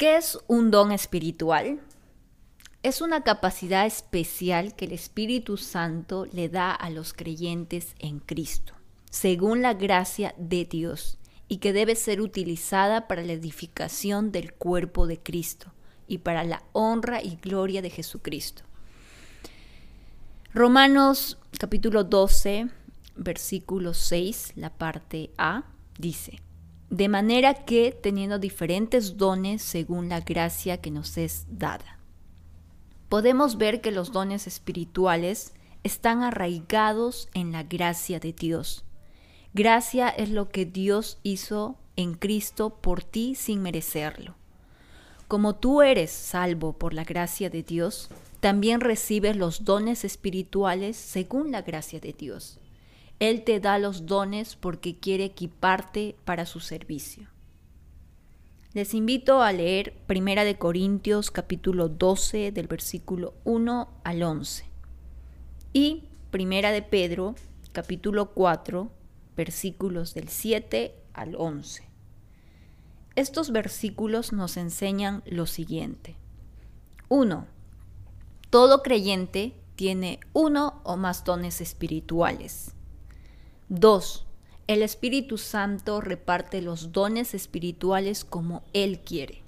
es un don espiritual? Es una capacidad especial que el Espíritu Santo le da a los creyentes en Cristo, según la gracia de Dios, y que debe ser utilizada para la edificación del cuerpo de Cristo y para la honra y gloria de Jesucristo. Romanos capítulo 12, versículo 6, la parte A, dice, de manera que teniendo diferentes dones según la gracia que nos es dada. Podemos ver que los dones espirituales están arraigados en la gracia de Dios. Gracia es lo que Dios hizo en Cristo por ti sin merecerlo. Como tú eres salvo por la gracia de Dios, también recibes los dones espirituales según la gracia de Dios. Él te da los dones porque quiere equiparte para su servicio. Les invito a leer Primera de Corintios capítulo 12 del versículo 1 al 11 y Primera de Pedro capítulo 4 versículos del 7 al 11. Estos versículos nos enseñan lo siguiente. 1. Todo creyente tiene uno o más dones espirituales. 2. El Espíritu Santo reparte los dones espirituales como Él quiere.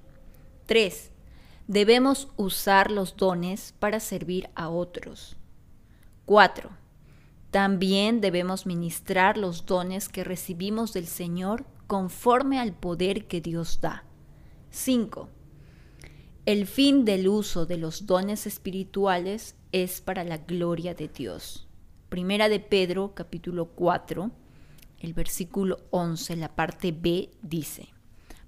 3. Debemos usar los dones para servir a otros. 4. También debemos ministrar los dones que recibimos del Señor conforme al poder que Dios da. 5. El fin del uso de los dones espirituales es para la gloria de Dios. Primera de Pedro, capítulo 4, el versículo 11, la parte B, dice,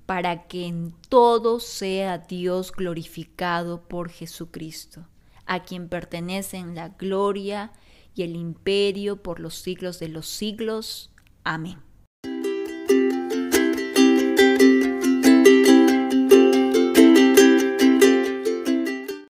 para que en todo sea Dios glorificado por Jesucristo, a quien pertenecen la gloria y el imperio por los siglos de los siglos. Amén.